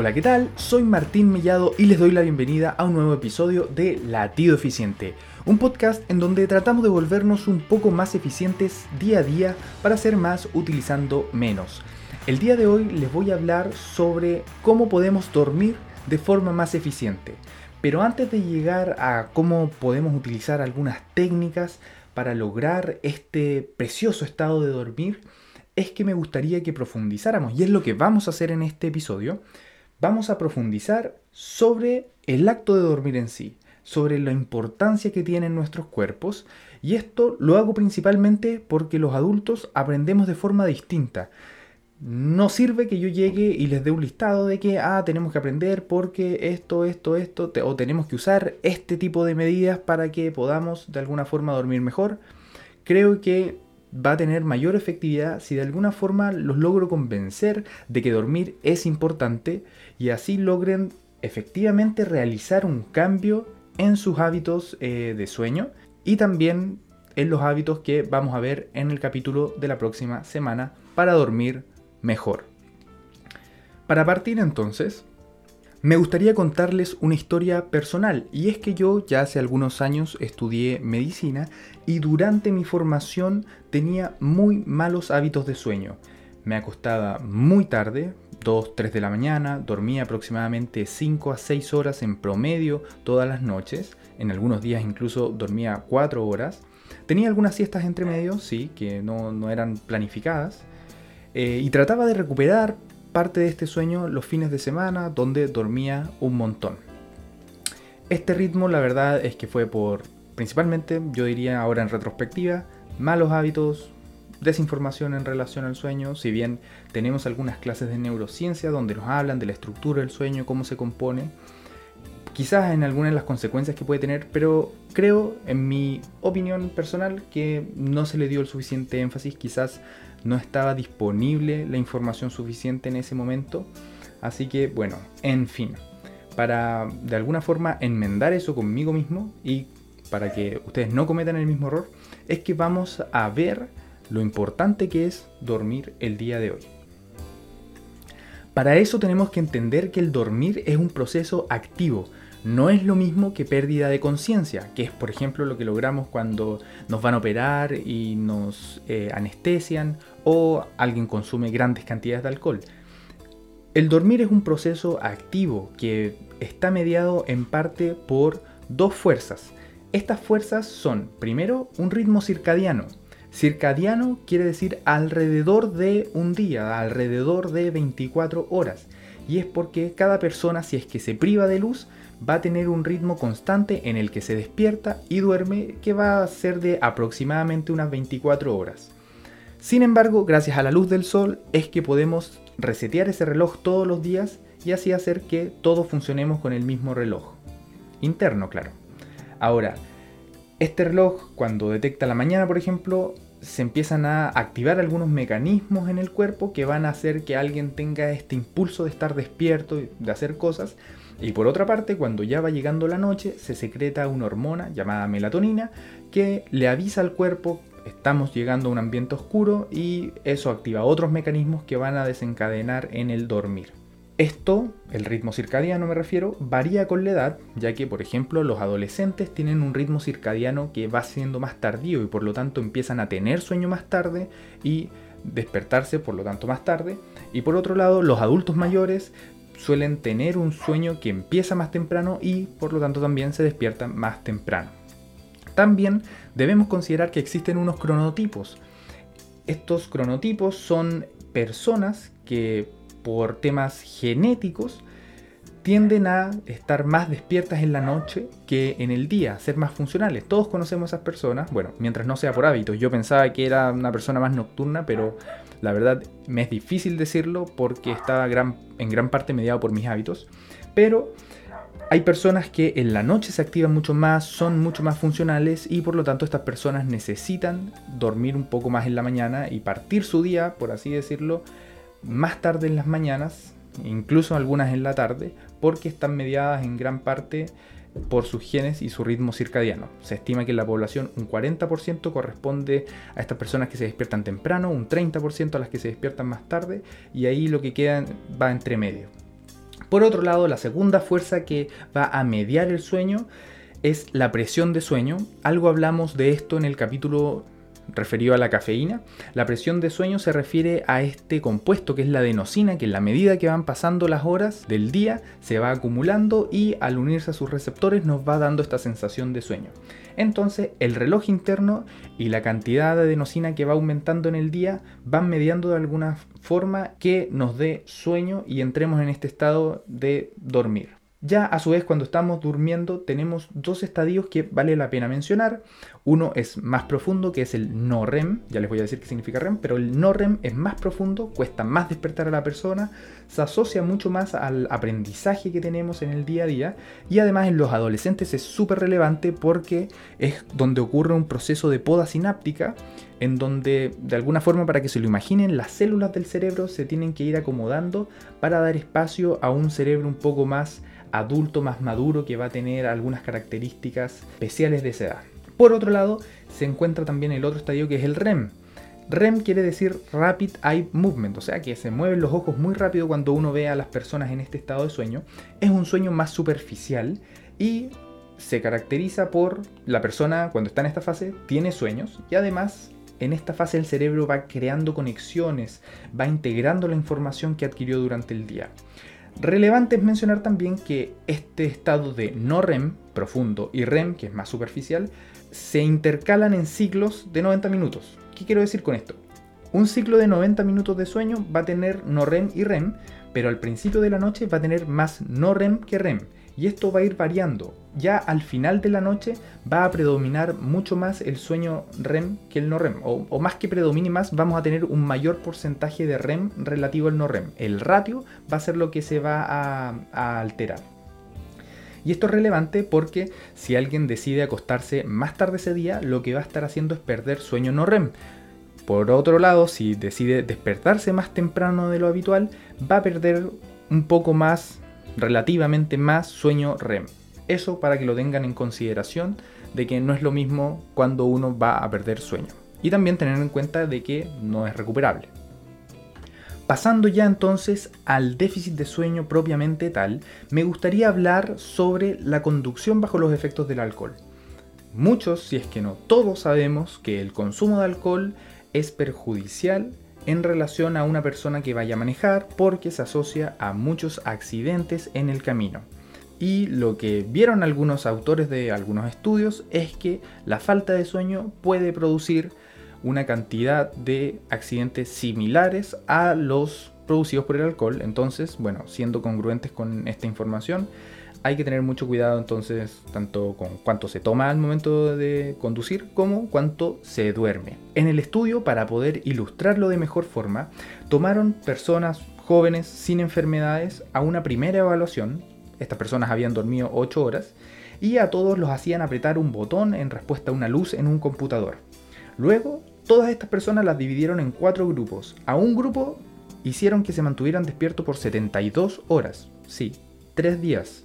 Hola, ¿qué tal? Soy Martín Mellado y les doy la bienvenida a un nuevo episodio de Latido Eficiente, un podcast en donde tratamos de volvernos un poco más eficientes día a día para ser más utilizando menos. El día de hoy les voy a hablar sobre cómo podemos dormir de forma más eficiente. Pero antes de llegar a cómo podemos utilizar algunas técnicas para lograr este precioso estado de dormir, es que me gustaría que profundizáramos, y es lo que vamos a hacer en este episodio, vamos a profundizar sobre el acto de dormir en sí, sobre la importancia que tienen nuestros cuerpos, y esto lo hago principalmente porque los adultos aprendemos de forma distinta. No sirve que yo llegue y les dé un listado de que, ah, tenemos que aprender porque esto, esto, esto, o tenemos que usar este tipo de medidas para que podamos de alguna forma dormir mejor. Creo que va a tener mayor efectividad si de alguna forma los logro convencer de que dormir es importante y así logren efectivamente realizar un cambio en sus hábitos eh, de sueño y también en los hábitos que vamos a ver en el capítulo de la próxima semana para dormir mejor. Para partir entonces, me gustaría contarles una historia personal y es que yo ya hace algunos años estudié medicina y durante mi formación tenía muy malos hábitos de sueño. Me acostaba muy tarde, 2, 3 de la mañana, dormía aproximadamente 5 a 6 horas en promedio todas las noches, en algunos días incluso dormía 4 horas. Tenía algunas siestas entre medio, sí, que no, eran planificadas, eh, y trataba de recuperar parte de este sueño los fines de semana donde dormía un montón. Este ritmo la verdad es que fue por, principalmente yo diría ahora en retrospectiva, malos hábitos, desinformación en relación al sueño, si bien tenemos algunas clases de neurociencia donde nos hablan de la estructura del sueño, cómo se compone, quizás en algunas de las consecuencias que puede tener, pero creo, en mi opinión personal, que no se le dio el suficiente énfasis, quizás no estaba disponible la información suficiente en ese momento. Así que bueno, en fin, para de alguna forma enmendar eso conmigo mismo y para que ustedes no cometan el mismo error, es que vamos a ver lo importante que es dormir el día de hoy. Para eso tenemos que entender que el dormir es un proceso activo, no es lo mismo que pérdida de conciencia, que es por ejemplo lo que logramos cuando nos van a operar y nos eh, anestesian o alguien consume grandes cantidades de alcohol. El dormir es un proceso activo que está mediado en parte por dos fuerzas. Estas fuerzas son, primero, un ritmo circadiano. Circadiano quiere decir alrededor de un día, alrededor de 24 horas. Y es porque cada persona, si es que se priva de luz, va a tener un ritmo constante en el que se despierta y duerme que va a ser de aproximadamente unas 24 horas. Sin embargo, gracias a la luz del sol es que podemos resetear ese reloj todos los días y así hacer que todos funcionemos con el mismo reloj. Interno, claro. Ahora, este reloj cuando detecta la mañana, por ejemplo, se empiezan a activar algunos mecanismos en el cuerpo que van a hacer que alguien tenga este impulso de estar despierto, de hacer cosas, y por otra parte, cuando ya va llegando la noche, se secreta una hormona llamada melatonina que le avisa al cuerpo estamos llegando a un ambiente oscuro y eso activa otros mecanismos que van a desencadenar en el dormir. Esto, el ritmo circadiano me refiero, varía con la edad, ya que por ejemplo los adolescentes tienen un ritmo circadiano que va siendo más tardío y por lo tanto empiezan a tener sueño más tarde y despertarse por lo tanto más tarde. Y por otro lado, los adultos mayores suelen tener un sueño que empieza más temprano y por lo tanto también se despiertan más temprano. También debemos considerar que existen unos cronotipos. Estos cronotipos son personas que por temas genéticos tienden a estar más despiertas en la noche que en el día, ser más funcionales. Todos conocemos a esas personas, bueno, mientras no sea por hábitos. Yo pensaba que era una persona más nocturna, pero la verdad me es difícil decirlo porque está en gran parte mediado por mis hábitos. Pero hay personas que en la noche se activan mucho más, son mucho más funcionales y por lo tanto estas personas necesitan dormir un poco más en la mañana y partir su día, por así decirlo, más tarde en las mañanas, incluso algunas en la tarde, porque están mediadas en gran parte por sus genes y su ritmo circadiano. Se estima que en la población un 40% corresponde a estas personas que se despiertan temprano, un 30% a las que se despiertan más tarde y ahí lo que queda va entre medio. Por otro lado, la segunda fuerza que va a mediar el sueño es la presión de sueño. Algo hablamos de esto en el capítulo referido a la cafeína. La presión de sueño se refiere a este compuesto que es la adenosina, que en la medida que van pasando las horas del día se va acumulando y al unirse a sus receptores nos va dando esta sensación de sueño. Entonces el reloj interno y la cantidad de adenosina que va aumentando en el día van mediando de alguna forma que nos dé sueño y entremos en este estado de dormir. Ya a su vez cuando estamos durmiendo tenemos dos estadios que vale la pena mencionar. Uno es más profundo que es el no REM, ya les voy a decir qué significa REM, pero el no REM es más profundo, cuesta más despertar a la persona, se asocia mucho más al aprendizaje que tenemos en el día a día y además en los adolescentes es súper relevante porque es donde ocurre un proceso de poda sináptica en donde de alguna forma para que se lo imaginen las células del cerebro se tienen que ir acomodando para dar espacio a un cerebro un poco más adulto más maduro que va a tener algunas características especiales de esa edad. Por otro lado, se encuentra también el otro estadio que es el REM. REM quiere decir Rapid Eye Movement, o sea que se mueven los ojos muy rápido cuando uno ve a las personas en este estado de sueño. Es un sueño más superficial y se caracteriza por la persona cuando está en esta fase tiene sueños y además en esta fase el cerebro va creando conexiones, va integrando la información que adquirió durante el día. Relevante es mencionar también que este estado de no REM profundo y REM, que es más superficial, se intercalan en ciclos de 90 minutos. ¿Qué quiero decir con esto? Un ciclo de 90 minutos de sueño va a tener no REM y REM, pero al principio de la noche va a tener más no REM que REM y esto va a ir variando. Ya al final de la noche va a predominar mucho más el sueño REM que el no REM, o, más que predomine más, vamos a tener un mayor porcentaje de REM relativo al no REM. El ratio va a ser lo que se va a, alterar. Y esto es relevante porque si alguien decide acostarse más tarde ese día, lo que va a estar haciendo es perder sueño no REM. Por otro lado, si decide despertarse más temprano de lo habitual, va a perder un poco más relativamente más sueño REM. Eso para que lo tengan en consideración de que no es lo mismo cuando uno va a perder sueño. Y también tener en cuenta de que no es recuperable. Pasando ya entonces al déficit de sueño propiamente tal, me gustaría hablar sobre la conducción bajo los efectos del alcohol. Muchos, si es que no todos, sabemos que el consumo de alcohol es perjudicial en relación a una persona que vaya a manejar porque se asocia a muchos accidentes en el camino. Y lo que vieron algunos autores de algunos estudios es que la falta de sueño puede producir una cantidad de accidentes similares a los producidos por el alcohol. Entonces, bueno, siendo congruentes con esta información, hay que tener mucho cuidado entonces tanto con cuánto se toma al momento de conducir como cuánto se duerme. En el estudio, para poder ilustrarlo de mejor forma, tomaron personas jóvenes sin enfermedades a una primera evaluación. Estas personas habían dormido 8 horas y a todos los hacían apretar un botón en respuesta a una luz en un computador. Luego, todas estas personas las dividieron en cuatro grupos. A un grupo hicieron que se mantuvieran despiertos por 72 horas. Sí, 3 días.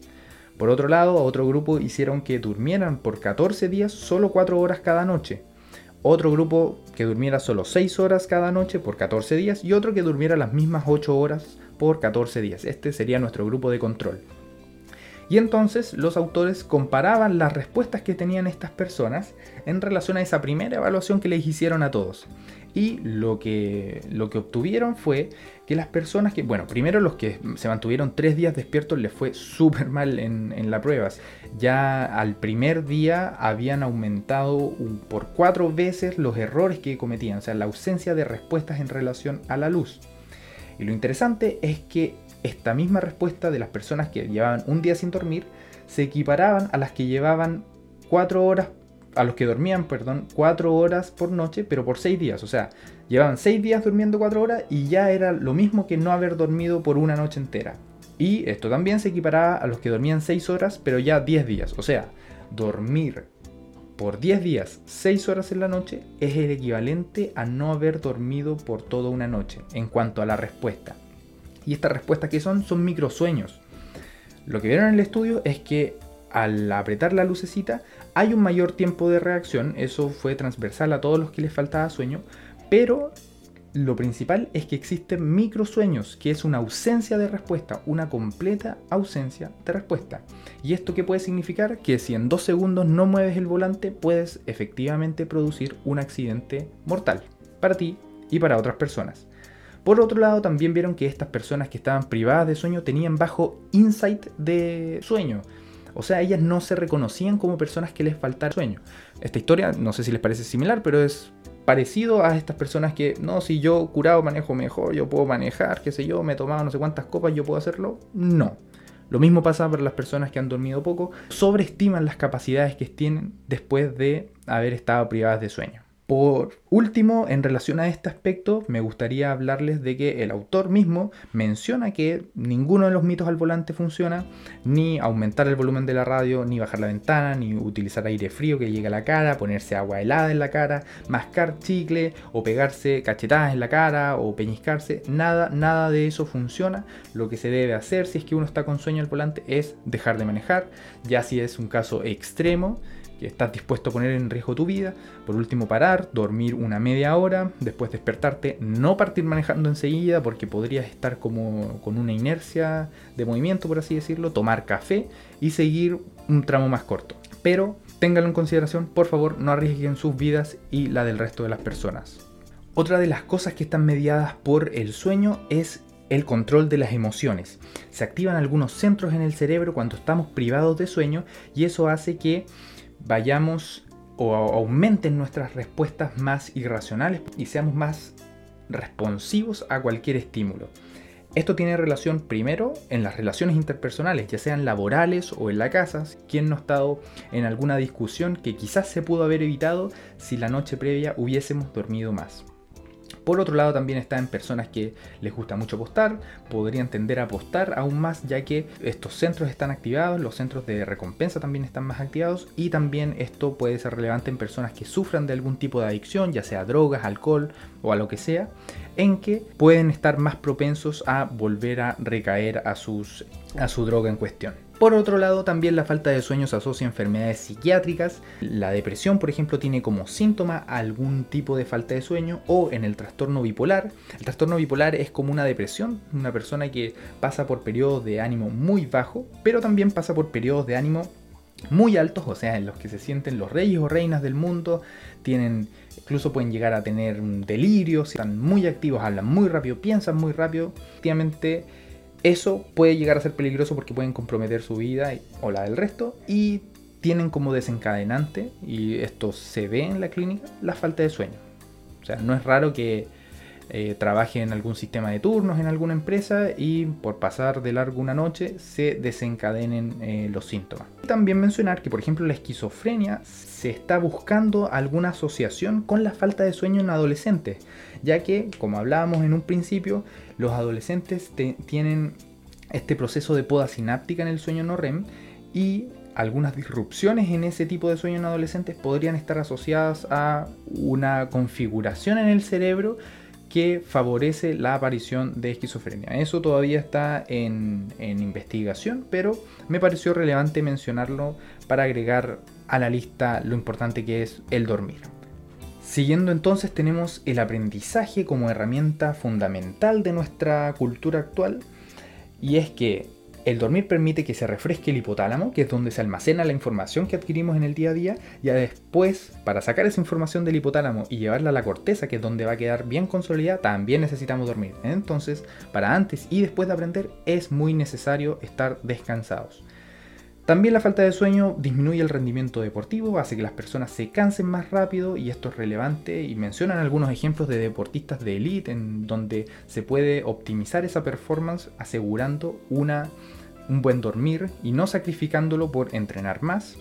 Por otro lado, otro grupo hicieron que durmieran por 14 días solo 4 horas cada noche. Otro grupo que durmiera solo 6 horas cada noche por 14 días y otro que durmiera las mismas 8 horas por 14 días. Este sería nuestro grupo de control. Y entonces los autores comparaban las respuestas que tenían estas personas en relación a esa primera evaluación que les hicieron a todos. Y lo que, lo que obtuvieron fue que las personas que, bueno, primero los que se mantuvieron tres días despiertos les fue súper mal en, en las pruebas. Ya al primer día habían aumentado por cuatro veces los errores que cometían, o sea, la ausencia de respuestas en relación a la luz. Y lo interesante es que esta misma respuesta de las personas que llevaban un día sin dormir se equiparaban a las que llevaban cuatro horas a los que dormían, perdón, 4 horas por noche, pero por 6 días. O sea, llevaban 6 días durmiendo 4 horas y ya era lo mismo que no haber dormido por una noche entera. Y esto también se equiparaba a los que dormían 6 horas, pero ya 10 días. O sea, dormir por 10 días, 6 horas en la noche, es el equivalente a no haber dormido por toda una noche, en cuanto a la respuesta. Y estas respuestas que son, son microsueños. Lo que vieron en el estudio es que al apretar la lucecita hay un mayor tiempo de reacción, eso fue transversal a todos los que les faltaba sueño, pero lo principal es que existen microsueños, que es una ausencia de respuesta, una completa ausencia de respuesta. ¿Y esto qué puede significar? Que si en dos segundos no mueves el volante, puedes efectivamente producir un accidente mortal para ti y para otras personas. Por otro lado, también vieron que estas personas que estaban privadas de sueño tenían bajo insight de sueño. O sea, ellas no se reconocían como personas que les faltara sueño. Esta historia, no sé si les parece similar, pero es parecido a estas personas que, no, si yo curado manejo mejor, yo puedo manejar, qué sé yo, me he tomado no sé cuántas copas, yo puedo hacerlo. No. Lo mismo pasa para las personas que han dormido poco, sobreestiman las capacidades que tienen después de haber estado privadas de sueño. Por último, en relación a este aspecto, me gustaría hablarles de que el autor mismo menciona que ninguno de los mitos al volante funciona, ni aumentar el volumen de la radio, ni bajar la ventana, ni utilizar aire frío que llegue a la cara, ponerse agua helada en la cara, mascar chicle o pegarse cachetadas en la cara o peñiscarse, nada, nada de eso funciona. Lo que se debe hacer si es que uno está con sueño al volante es dejar de manejar, ya si es un caso extremo estás dispuesto a poner en riesgo tu vida. Por último, parar, dormir una media hora, después despertarte, no partir manejando enseguida porque podrías estar como con una inercia de movimiento, por así decirlo, tomar café y seguir un tramo más corto. Pero ténganlo en consideración, por favor, no arriesguen sus vidas y la del resto de las personas. Otra de las cosas que están mediadas por el sueño es el control de las emociones. Se activan algunos centros en el cerebro cuando estamos privados de sueño y eso hace que vayamos o aumenten nuestras respuestas más irracionales y seamos más responsivos a cualquier estímulo. Esto tiene relación primero en las relaciones interpersonales, ya sean laborales o en la casa, quien no ha estado en alguna discusión que quizás se pudo haber evitado si la noche previa hubiésemos dormido más. Por otro lado también está en personas que les gusta mucho apostar, podrían tender a apostar aún más ya que estos centros están activados, los centros de recompensa también están más activados y también esto puede ser relevante en personas que sufran de algún tipo de adicción, ya sea drogas, alcohol o a lo que sea, en que pueden estar más propensos a volver a recaer a, sus, a su droga en cuestión. Por otro lado, también la falta de sueño se asocia a enfermedades psiquiátricas. La depresión, por ejemplo, tiene como síntoma algún tipo de falta de sueño o en el trastorno bipolar. El trastorno bipolar es como una depresión, una persona que pasa por periodos de ánimo muy bajo, pero también pasa por periodos de ánimo muy altos, o sea, en los que se sienten los reyes o reinas del mundo, tienen incluso pueden llegar a tener un delirio, están muy activos, hablan muy rápido, piensan muy rápido, efectivamente eso puede llegar a ser peligroso porque pueden comprometer su vida o la del resto y tienen como desencadenante, y esto se ve en la clínica, la falta de sueño. O sea, no es raro que eh, trabaje en algún sistema de turnos en alguna empresa y por pasar de largo una noche se desencadenen eh, los síntomas. También mencionar que por ejemplo la esquizofrenia se está buscando alguna asociación con la falta de sueño en adolescentes, ya que como hablábamos en un principio, los adolescentes tienen este proceso de poda sináptica en el sueño no REM y algunas disrupciones en ese tipo de sueño en adolescentes podrían estar asociadas a una configuración en el cerebro que favorece la aparición de esquizofrenia. Eso todavía está en, investigación, pero me pareció relevante mencionarlo para agregar a la lista lo importante que es el dormir. Siguiendo entonces tenemos el aprendizaje como herramienta fundamental de nuestra cultura actual y es que el dormir permite que se refresque el hipotálamo, que es donde se almacena la información que adquirimos en el día a día, y después, para sacar esa información del hipotálamo y llevarla a la corteza, que es donde va a quedar bien consolidada, también necesitamos dormir. Entonces, para antes y después de aprender, es muy necesario estar descansados. También la falta de sueño disminuye el rendimiento deportivo, hace que las personas se cansen más rápido y esto es relevante y mencionan algunos ejemplos de deportistas de élite en donde se puede optimizar esa performance asegurando una, un buen dormir y no sacrificándolo por entrenar más.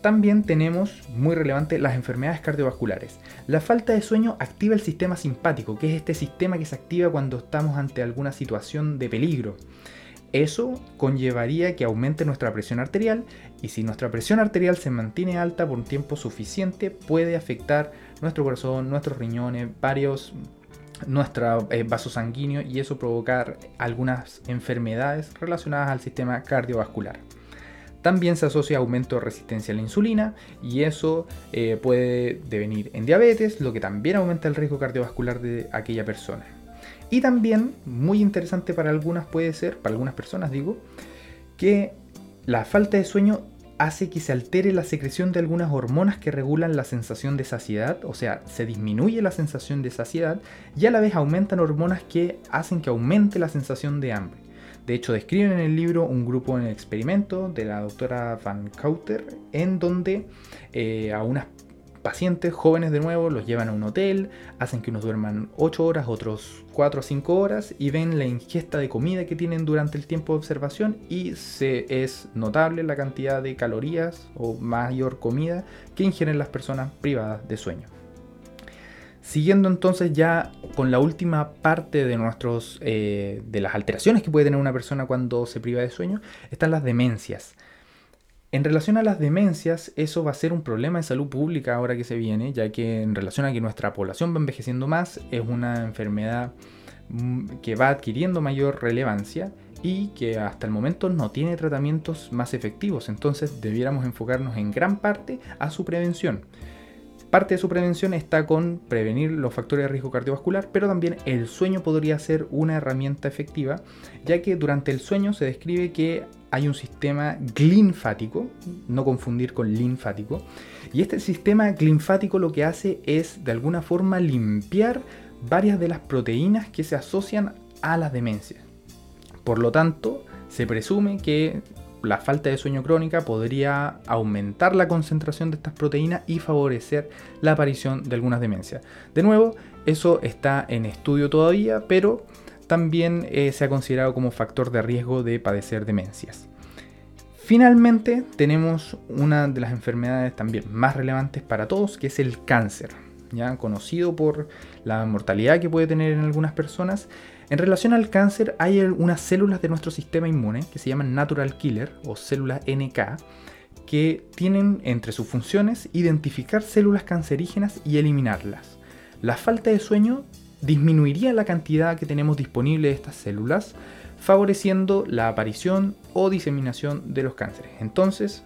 También tenemos, muy relevante, las enfermedades cardiovasculares. La falta de sueño activa el sistema simpático, que es este sistema que se activa cuando estamos ante alguna situación de peligro. Eso conllevaría que aumente nuestra presión arterial y si nuestra presión arterial se mantiene alta por un tiempo suficiente puede afectar nuestro corazón, nuestros riñones, varios nuestro eh, vaso sanguíneo y eso provocar algunas enfermedades relacionadas al sistema cardiovascular. También se asocia aumento de resistencia a la insulina y eso eh, puede devenir en diabetes, lo que también aumenta el riesgo cardiovascular de aquella persona. Y también, muy interesante para algunas puede ser, para algunas personas digo, que la falta de sueño hace que se altere la secreción de algunas hormonas que regulan la sensación de saciedad, o sea, se disminuye la sensación de saciedad y a la vez aumentan hormonas que hacen que aumente la sensación de hambre. De hecho, describen en el libro un grupo en el experimento de la doctora Van Couter, en donde eh, a unas pacientes jóvenes de nuevo los llevan a un hotel, hacen que unos duerman 8 horas, otros 4 o 5 horas y ven la ingesta de comida que tienen durante el tiempo de observación y se es notable la cantidad de calorías o mayor comida que ingieren las personas privadas de sueño. Siguiendo entonces ya con la última parte de nuestros eh, de las alteraciones que puede tener una persona cuando se priva de sueño, están las demencias. En relación a las demencias, eso va a ser un problema de salud pública ahora que se viene, ya que en relación a que nuestra población va envejeciendo más, es una enfermedad mm, que va adquiriendo mayor relevancia y que hasta el momento no tiene tratamientos más efectivos, entonces debiéramos enfocarnos en gran parte a su prevención. Parte de su prevención está con prevenir los factores de riesgo cardiovascular, pero también el sueño podría ser una herramienta efectiva, ya que durante el sueño se describe que hay un sistema glinfático, no confundir con linfático, y este sistema glinfático lo que hace es de alguna forma limpiar varias de las proteínas que se asocian a las demencias. Por lo tanto, se presume que la falta de sueño crónica podría aumentar la concentración de estas proteínas y favorecer la aparición de algunas demencias. De nuevo, eso está en estudio todavía, pero también eh, se ha considerado como factor de riesgo de padecer demencias. Finalmente, tenemos una de las enfermedades también más relevantes para todos, que es el cáncer, ya conocido por la mortalidad que puede tener en algunas personas en relación al cáncer hay unas células de nuestro sistema inmune que se llaman natural killer o células NK que tienen entre sus funciones identificar células cancerígenas y eliminarlas. La falta de sueño disminuiría la cantidad que tenemos disponible de estas células, favoreciendo la aparición o diseminación de los cánceres. Entonces,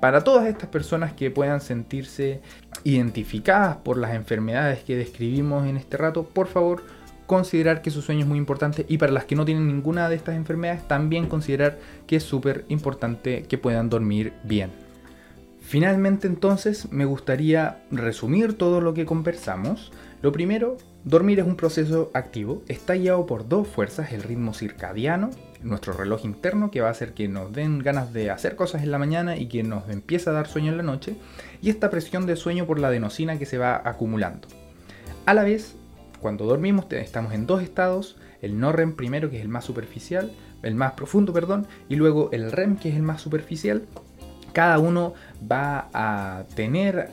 para todas estas personas que puedan sentirse identificadas por las enfermedades que describimos en este rato, por favor, considerar que su sueño es muy importante y para las que no tienen ninguna de estas enfermedades también considerar que es súper importante que puedan dormir bien. Finalmente entonces me gustaría resumir todo lo que conversamos. Lo primero, dormir es un proceso activo, está guiado por dos fuerzas, el ritmo circadiano, nuestro reloj interno que va a hacer que nos den ganas de hacer cosas en la mañana y que nos empieza a dar sueño en la noche, y esta presión de sueño por la adenosina que se va acumulando. A la vez, cuando dormimos estamos en dos estados, el no REM primero que es el más superficial, el más profundo, perdón, y luego el REM que es el más superficial. Cada uno va a tener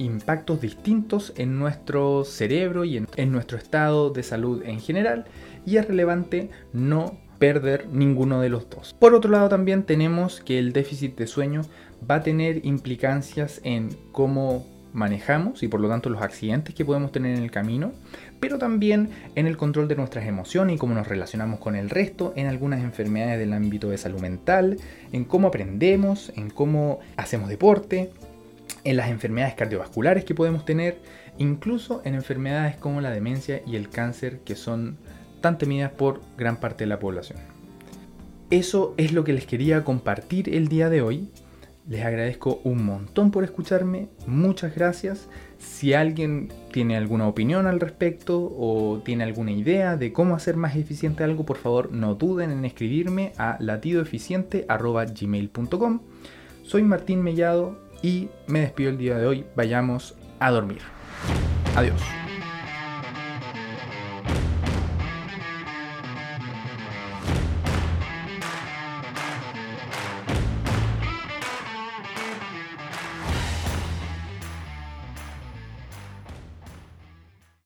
impactos distintos en nuestro cerebro y en, nuestro estado de salud en general y es relevante no perder ninguno de los dos. Por otro lado también tenemos que el déficit de sueño va a tener implicancias en cómo manejamos y por lo tanto los accidentes que podemos tener en el camino, pero también en el control de nuestras emociones y cómo nos relacionamos con el resto, en algunas enfermedades del ámbito de salud mental, en cómo aprendemos, en cómo hacemos deporte, en las enfermedades cardiovasculares que podemos tener, incluso en enfermedades como la demencia y el cáncer que son tan temidas por gran parte de la población. Eso es lo que les quería compartir el día de hoy. Les agradezco un montón por escucharme, muchas gracias. Si alguien tiene alguna opinión al respecto o tiene alguna idea de cómo hacer más eficiente algo, por favor no duden en escribirme a latidoeficiente.gmail.com. Soy Martín Mellado y me despido el día de hoy. Vayamos a dormir. Adiós.